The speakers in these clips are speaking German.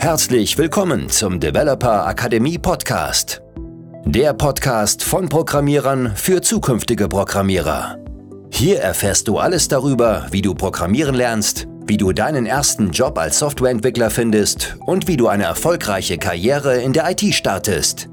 Herzlich willkommen zum Developer Akademie Podcast. Der Podcast von Programmierern für zukünftige Programmierer. Hier erfährst du alles darüber, wie du programmieren lernst, wie du deinen ersten Job als Softwareentwickler findest und wie du eine erfolgreiche Karriere in der IT startest.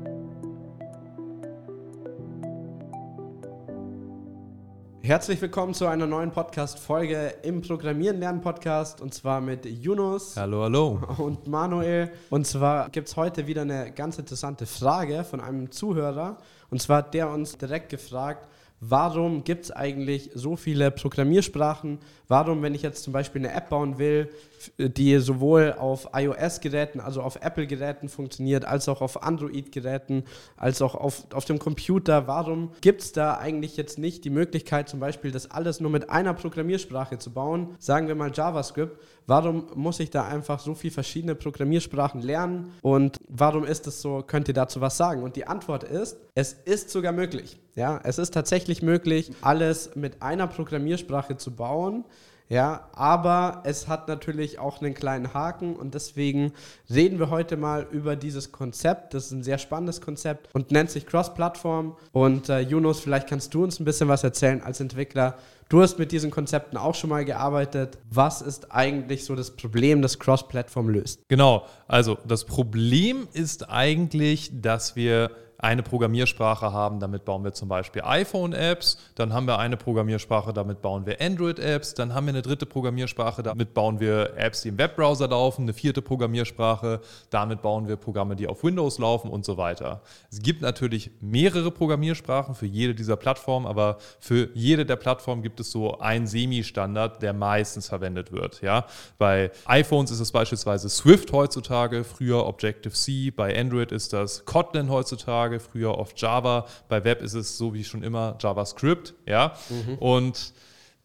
Herzlich willkommen zu einer neuen Podcast-Folge im Programmieren lernen Podcast und zwar mit Yunus. Hallo, hallo. Und Manuel. Und zwar gibt es heute wieder eine ganz interessante Frage von einem Zuhörer. Und zwar hat der uns direkt gefragt, warum gibt es eigentlich so viele Programmiersprachen? Warum, wenn ich jetzt zum Beispiel eine App bauen will, die sowohl auf iOS-Geräten, also auf Apple-Geräten funktioniert, als auch auf Android-Geräten, als auch auf, auf dem Computer, warum gibt es da eigentlich jetzt nicht die Möglichkeit, zum Beispiel das alles nur mit einer Programmiersprache zu bauen? Sagen wir mal JavaScript. Warum muss ich da einfach so viele verschiedene Programmiersprachen lernen? Und warum ist es so? Könnt ihr dazu was sagen? Und die Antwort ist, es ist sogar möglich. Ja, es ist tatsächlich möglich, alles mit einer Programmiersprache zu bauen. Ja, aber es hat natürlich auch einen kleinen Haken und deswegen reden wir heute mal über dieses Konzept. Das ist ein sehr spannendes Konzept und nennt sich Cross-Plattform. Und äh, Jonas, vielleicht kannst du uns ein bisschen was erzählen als Entwickler. Du hast mit diesen Konzepten auch schon mal gearbeitet. Was ist eigentlich so das Problem, das Cross-Plattform löst? Genau, also das Problem ist eigentlich, dass wir eine Programmiersprache haben, damit bauen wir zum Beispiel iPhone-Apps, dann haben wir eine Programmiersprache, damit bauen wir Android-Apps, dann haben wir eine dritte Programmiersprache, damit bauen wir Apps, die im Webbrowser laufen, eine vierte Programmiersprache, damit bauen wir Programme, die auf Windows laufen und so weiter. Es gibt natürlich mehrere Programmiersprachen für jede dieser Plattformen, aber für jede der Plattformen gibt es so einen Semi-Standard, der meistens verwendet wird. Ja? Bei iPhones ist es beispielsweise Swift heutzutage, früher Objective-C, bei Android ist das Kotlin heutzutage, heutzutage, früher oft Java. Bei Web ist es so wie schon immer JavaScript. Ja? Mhm. Und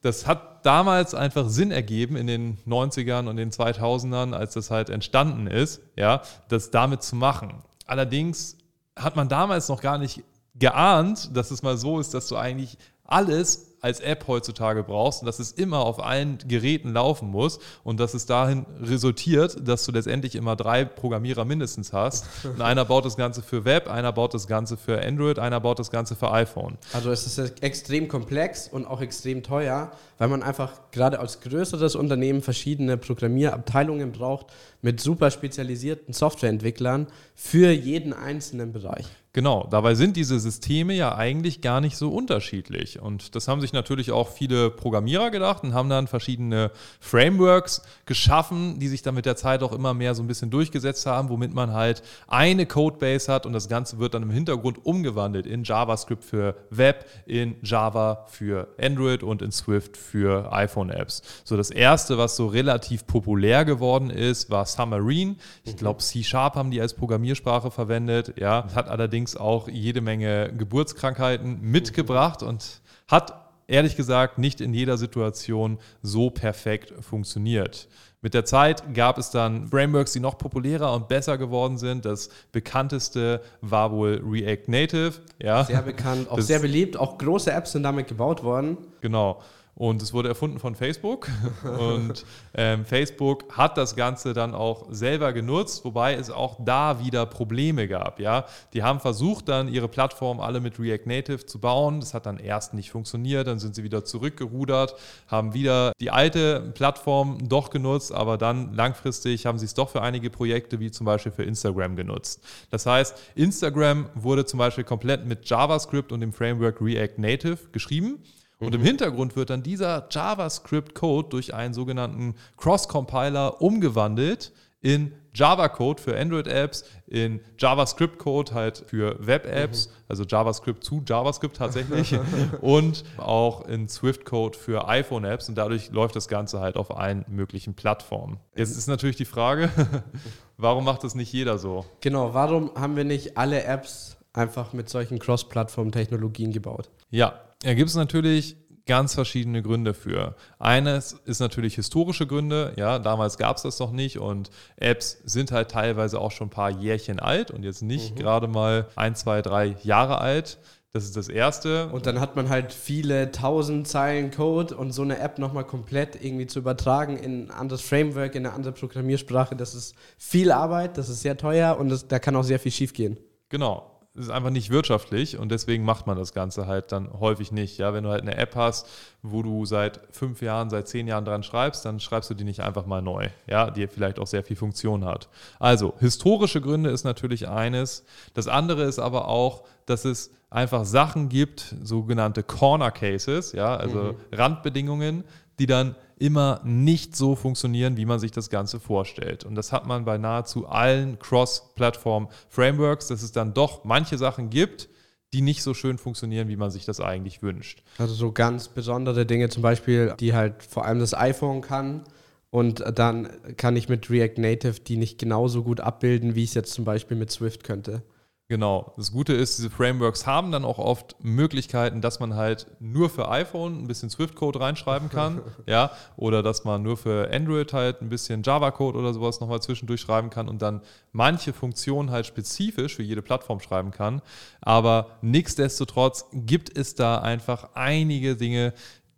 das hat damals einfach Sinn ergeben in den 90ern und den 2000ern, als das halt entstanden ist, ja, das damit zu machen. Allerdings hat man damals noch gar nicht geahnt, dass es mal so ist, dass du eigentlich alles als App heutzutage brauchst und dass es immer auf allen Geräten laufen muss und dass es dahin resultiert, dass du letztendlich immer drei Programmierer mindestens hast. Und einer baut das Ganze für Web, einer baut das Ganze für Android, einer baut das Ganze für iPhone. Also es ist extrem komplex und auch extrem teuer, weil man einfach gerade als größeres Unternehmen verschiedene Programmierabteilungen braucht mit super spezialisierten Softwareentwicklern für jeden einzelnen Bereich. Genau, dabei sind diese Systeme ja eigentlich gar nicht so unterschiedlich. Und das haben sich natürlich auch viele Programmierer gedacht und haben dann verschiedene Frameworks geschaffen, die sich dann mit der Zeit auch immer mehr so ein bisschen durchgesetzt haben, womit man halt eine Codebase hat und das Ganze wird dann im Hintergrund umgewandelt in JavaScript für Web, in Java für Android und in Swift für iPhone-Apps. So das erste, was so relativ populär geworden ist, war Submarine. Ich glaube, C-Sharp haben die als Programmiersprache verwendet. Ja, hat allerdings allerdings auch jede Menge Geburtskrankheiten mitgebracht und hat ehrlich gesagt nicht in jeder Situation so perfekt funktioniert. Mit der Zeit gab es dann Frameworks, die noch populärer und besser geworden sind. Das bekannteste war wohl React Native. Ja. Sehr bekannt, auch das sehr beliebt. Auch große Apps sind damit gebaut worden. Genau. Und es wurde erfunden von Facebook. Und ähm, Facebook hat das Ganze dann auch selber genutzt, wobei es auch da wieder Probleme gab. Ja? Die haben versucht, dann ihre Plattform alle mit React Native zu bauen. Das hat dann erst nicht funktioniert. Dann sind sie wieder zurückgerudert, haben wieder die alte Plattform doch genutzt, aber dann langfristig haben sie es doch für einige Projekte, wie zum Beispiel für Instagram, genutzt. Das heißt, Instagram wurde zum Beispiel komplett mit JavaScript und dem Framework React Native geschrieben. Und im. Hintergrund wird dann dieser JavaScript-Code durch einen sogenannten Cross-Compiler umgewandelt in Java-Code für Android-Apps, in JavaScript-Code halt für Web-Apps, mhm. also JavaScript zu JavaScript tatsächlich, und auch in Swift-Code für iPhone-Apps. Und dadurch läuft das Ganze halt auf allen möglichen Plattformen. Jetzt ist natürlich die Frage, warum macht das nicht jeder so? Genau, warum haben wir nicht alle Apps einfach mit solchen Cross-Plattform-Technologien gebaut? Ja, da gibt es natürlich ganz verschiedene Gründe für. Eines ist natürlich historische Gründe. Ja, damals gab es das noch nicht und Apps sind halt teilweise auch schon ein paar Jährchen alt und jetzt nicht mhm. gerade mal ein, zwei, drei Jahre alt. Das ist das Erste. Und dann hat man halt viele tausend Zeilen Code und so eine App nochmal komplett irgendwie zu übertragen in ein anderes Framework, in eine andere Programmiersprache. Das ist viel Arbeit, das ist sehr teuer und das, da kann auch sehr viel schief gehen. Genau ist einfach nicht wirtschaftlich und deswegen macht man das Ganze halt dann häufig nicht. Ja, wenn du halt eine App hast, wo du seit fünf Jahren, seit zehn Jahren dran schreibst, dann schreibst du die nicht einfach mal neu, ja, die vielleicht auch sehr viel Funktion hat. Also, historische Gründe ist natürlich eines. Das andere ist aber auch, dass es einfach Sachen gibt, sogenannte Corner Cases, ja, also mhm. Randbedingungen, die dann immer nicht so funktionieren, wie man sich das Ganze vorstellt. Und das hat man bei nahezu allen Cross-Plattform-Frameworks, dass es dann doch manche Sachen gibt, die nicht so schön funktionieren, wie man sich das eigentlich wünscht. Also so ganz besondere Dinge zum Beispiel, die halt vor allem das iPhone kann. Und dann kann ich mit React Native die nicht genauso gut abbilden, wie ich es jetzt zum Beispiel mit Swift könnte. Genau. Das Gute ist, diese Frameworks haben dann auch oft Möglichkeiten, dass man halt nur für iPhone ein bisschen Swift-Code reinschreiben kann, ja, oder dass man nur für Android halt ein bisschen Java-Code oder sowas nochmal zwischendurch schreiben kann und dann manche Funktionen halt spezifisch für jede Plattform schreiben kann. Aber nichtsdestotrotz gibt es da einfach einige Dinge,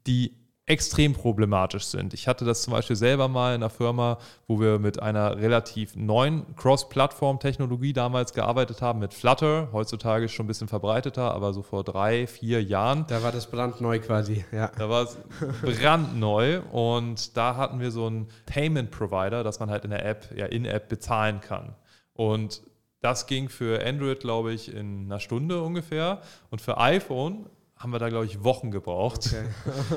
die extrem problematisch sind. Ich hatte das zum Beispiel selber mal in einer Firma, wo wir mit einer relativ neuen Cross-Plattform-Technologie damals gearbeitet haben, mit Flutter. Heutzutage ist schon ein bisschen verbreiteter, aber so vor drei, vier Jahren. Da war das brandneu quasi, ja. Da war es brandneu und da hatten wir so einen Payment-Provider, dass man halt in der App, ja in-App bezahlen kann. Und das ging für Android, glaube ich, in einer Stunde ungefähr. Und für iPhone haben wir da, glaube ich, Wochen gebraucht, okay.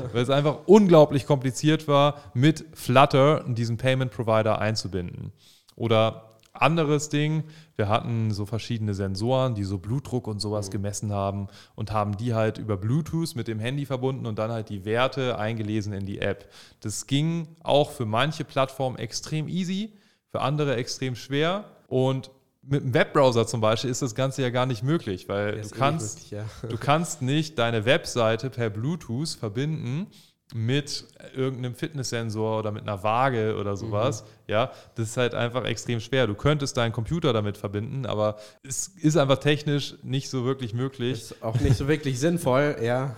weil es einfach unglaublich kompliziert war, mit Flutter diesen Payment Provider einzubinden. Oder anderes Ding, wir hatten so verschiedene Sensoren, die so Blutdruck und sowas mhm. gemessen haben und haben die halt über Bluetooth mit dem Handy verbunden und dann halt die Werte eingelesen in die App. Das ging auch für manche Plattformen extrem easy, für andere extrem schwer und mit einem Webbrowser zum Beispiel ist das Ganze ja gar nicht möglich, weil du kannst, möglich, ja. du kannst nicht deine Webseite per Bluetooth verbinden mit irgendeinem Fitnesssensor oder mit einer Waage oder sowas. Mhm. Ja, das ist halt einfach extrem schwer. Du könntest deinen Computer damit verbinden, aber es ist einfach technisch nicht so wirklich möglich. Ist auch nicht so wirklich sinnvoll, ja.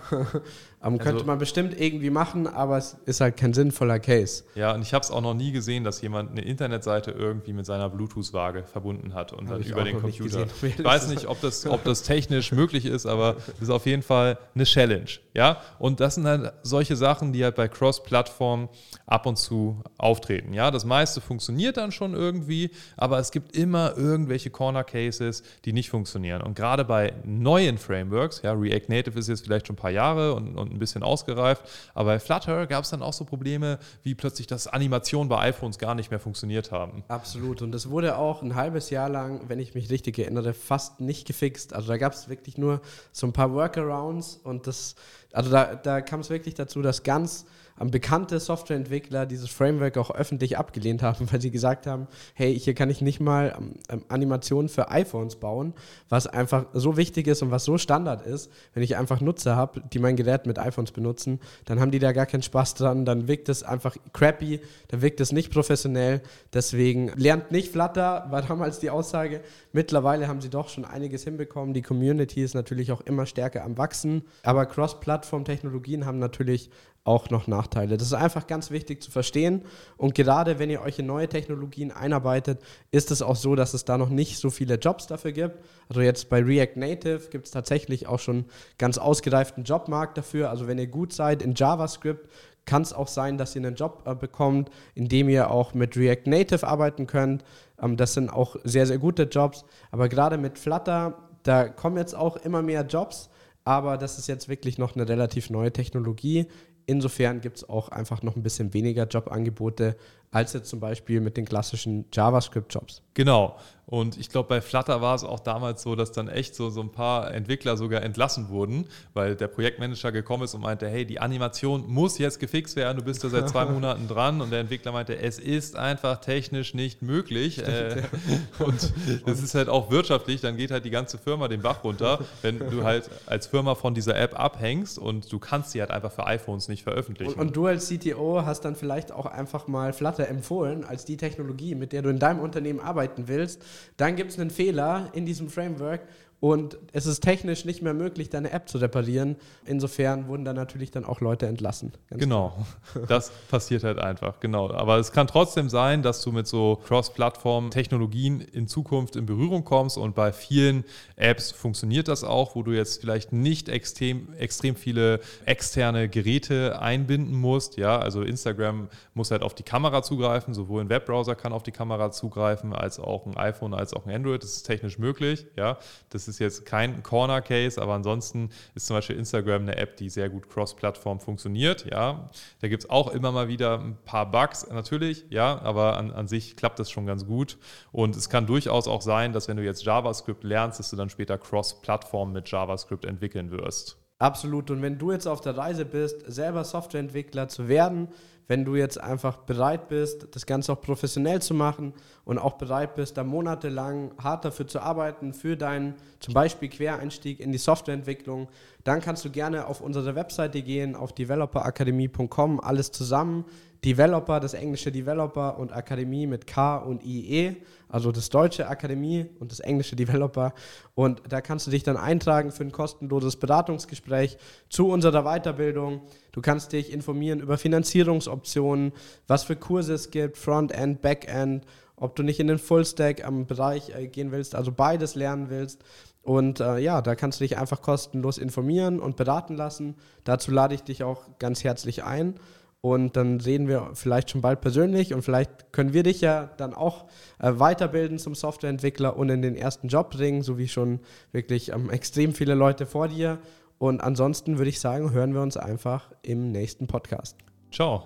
Um, also, könnte man bestimmt irgendwie machen, aber es ist halt kein sinnvoller Case. Ja, und ich habe es auch noch nie gesehen, dass jemand eine Internetseite irgendwie mit seiner Bluetooth-Waage verbunden hat und hab dann über den Computer. Gesehen, ich weiß nicht, ob das, ob das technisch möglich ist, aber es ist auf jeden Fall eine Challenge. Ja, und das sind halt solche Sachen, die halt bei Cross-Plattform ab und zu auftreten. Ja, das meiste funktioniert dann schon irgendwie, aber es gibt immer irgendwelche Corner Cases, die nicht funktionieren. Und gerade bei neuen Frameworks, ja, React Native ist jetzt vielleicht schon ein paar Jahre und, und ein bisschen ausgereift. Aber bei Flutter gab es dann auch so Probleme, wie plötzlich, dass Animationen bei iPhones gar nicht mehr funktioniert haben. Absolut. Und das wurde auch ein halbes Jahr lang, wenn ich mich richtig erinnere, fast nicht gefixt. Also da gab es wirklich nur so ein paar Workarounds und das, also da, da kam es wirklich dazu, dass ganz bekannte Softwareentwickler dieses Framework auch öffentlich abgelehnt haben, weil sie gesagt haben, hey, hier kann ich nicht mal ähm, Animationen für iPhones bauen, was einfach so wichtig ist und was so Standard ist. Wenn ich einfach Nutzer habe, die mein Gerät mit iPhones benutzen, dann haben die da gar keinen Spaß dran, dann wirkt es einfach crappy, dann wirkt es nicht professionell. Deswegen lernt nicht Flutter, war damals die Aussage. Mittlerweile haben sie doch schon einiges hinbekommen. Die Community ist natürlich auch immer stärker am Wachsen, aber Cross-Plattform-Technologien haben natürlich auch noch Nachteile. Das ist einfach ganz wichtig zu verstehen. Und gerade wenn ihr euch in neue Technologien einarbeitet, ist es auch so, dass es da noch nicht so viele Jobs dafür gibt. Also jetzt bei React Native gibt es tatsächlich auch schon ganz ausgereiften Jobmarkt dafür. Also wenn ihr gut seid in JavaScript, kann es auch sein, dass ihr einen Job äh, bekommt, in dem ihr auch mit React Native arbeiten könnt. Ähm, das sind auch sehr, sehr gute Jobs. Aber gerade mit Flutter, da kommen jetzt auch immer mehr Jobs. Aber das ist jetzt wirklich noch eine relativ neue Technologie. Insofern gibt es auch einfach noch ein bisschen weniger Jobangebote als jetzt zum Beispiel mit den klassischen JavaScript-Jobs. Genau. Und ich glaube, bei Flutter war es auch damals so, dass dann echt so, so ein paar Entwickler sogar entlassen wurden, weil der Projektmanager gekommen ist und meinte, hey, die Animation muss jetzt gefixt werden, du bist da seit zwei Monaten dran. Und der Entwickler meinte, es ist einfach technisch nicht möglich. Äh, und das ist halt auch wirtschaftlich, dann geht halt die ganze Firma den Bach runter, wenn du halt als Firma von dieser App abhängst und du kannst sie halt einfach für iPhones nicht veröffentlichen. Und, und du als CTO hast dann vielleicht auch einfach mal Flutter empfohlen als die Technologie, mit der du in deinem Unternehmen arbeiten willst dann gibt es einen Fehler in diesem Framework und es ist technisch nicht mehr möglich, deine App zu reparieren. Insofern wurden da natürlich dann auch Leute entlassen. genau, das passiert halt einfach, genau. Aber es kann trotzdem sein, dass du mit so Cross-Plattform-Technologien in Zukunft in Berührung kommst und bei vielen Apps funktioniert das auch, wo du jetzt vielleicht nicht extrem, extrem viele externe Geräte einbinden musst. Ja, also Instagram muss halt auf die Kamera zugreifen, sowohl ein Webbrowser kann auf die Kamera zugreifen, als auch ein iPhone, als auch ein Android. Das ist technisch möglich. Ja, das ist jetzt kein Corner Case, aber ansonsten ist zum Beispiel Instagram eine App, die sehr gut cross-Plattform funktioniert. Ja, da gibt es auch immer mal wieder ein paar Bugs natürlich, ja, aber an, an sich klappt das schon ganz gut. Und es kann durchaus auch sein, dass wenn du jetzt JavaScript lernst, dass du dann später cross-Plattform mit JavaScript entwickeln wirst. Absolut. Und wenn du jetzt auf der Reise bist, selber Softwareentwickler zu werden, wenn du jetzt einfach bereit bist, das Ganze auch professionell zu machen und auch bereit bist, da monatelang hart dafür zu arbeiten, für deinen zum Beispiel Quereinstieg in die Softwareentwicklung, dann kannst du gerne auf unsere Webseite gehen, auf developerakademie.com, alles zusammen. Developer, das englische Developer und Akademie mit K und IE, also das deutsche Akademie und das englische Developer. Und da kannst du dich dann eintragen für ein kostenloses Beratungsgespräch zu unserer Weiterbildung. Du kannst dich informieren über Finanzierungsoptionen, was für Kurse es gibt, Frontend, Backend, ob du nicht in den Fullstack am Bereich äh, gehen willst, also beides lernen willst. Und äh, ja, da kannst du dich einfach kostenlos informieren und beraten lassen. Dazu lade ich dich auch ganz herzlich ein. Und dann sehen wir vielleicht schon bald persönlich und vielleicht können wir dich ja dann auch äh, weiterbilden zum Softwareentwickler und in den ersten Job bringen, so wie schon wirklich ähm, extrem viele Leute vor dir. Und ansonsten würde ich sagen, hören wir uns einfach im nächsten Podcast. Ciao.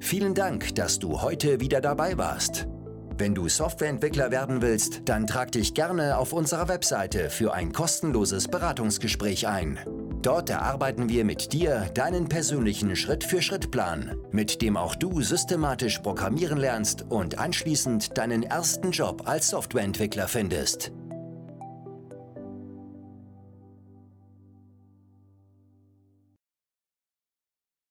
Vielen Dank, dass du heute wieder dabei warst. Wenn du Softwareentwickler werden willst, dann trag dich gerne auf unserer Webseite für ein kostenloses Beratungsgespräch ein. Dort erarbeiten wir mit dir deinen persönlichen Schritt-für-Schritt-Plan, mit dem auch du systematisch programmieren lernst und anschließend deinen ersten Job als Softwareentwickler findest.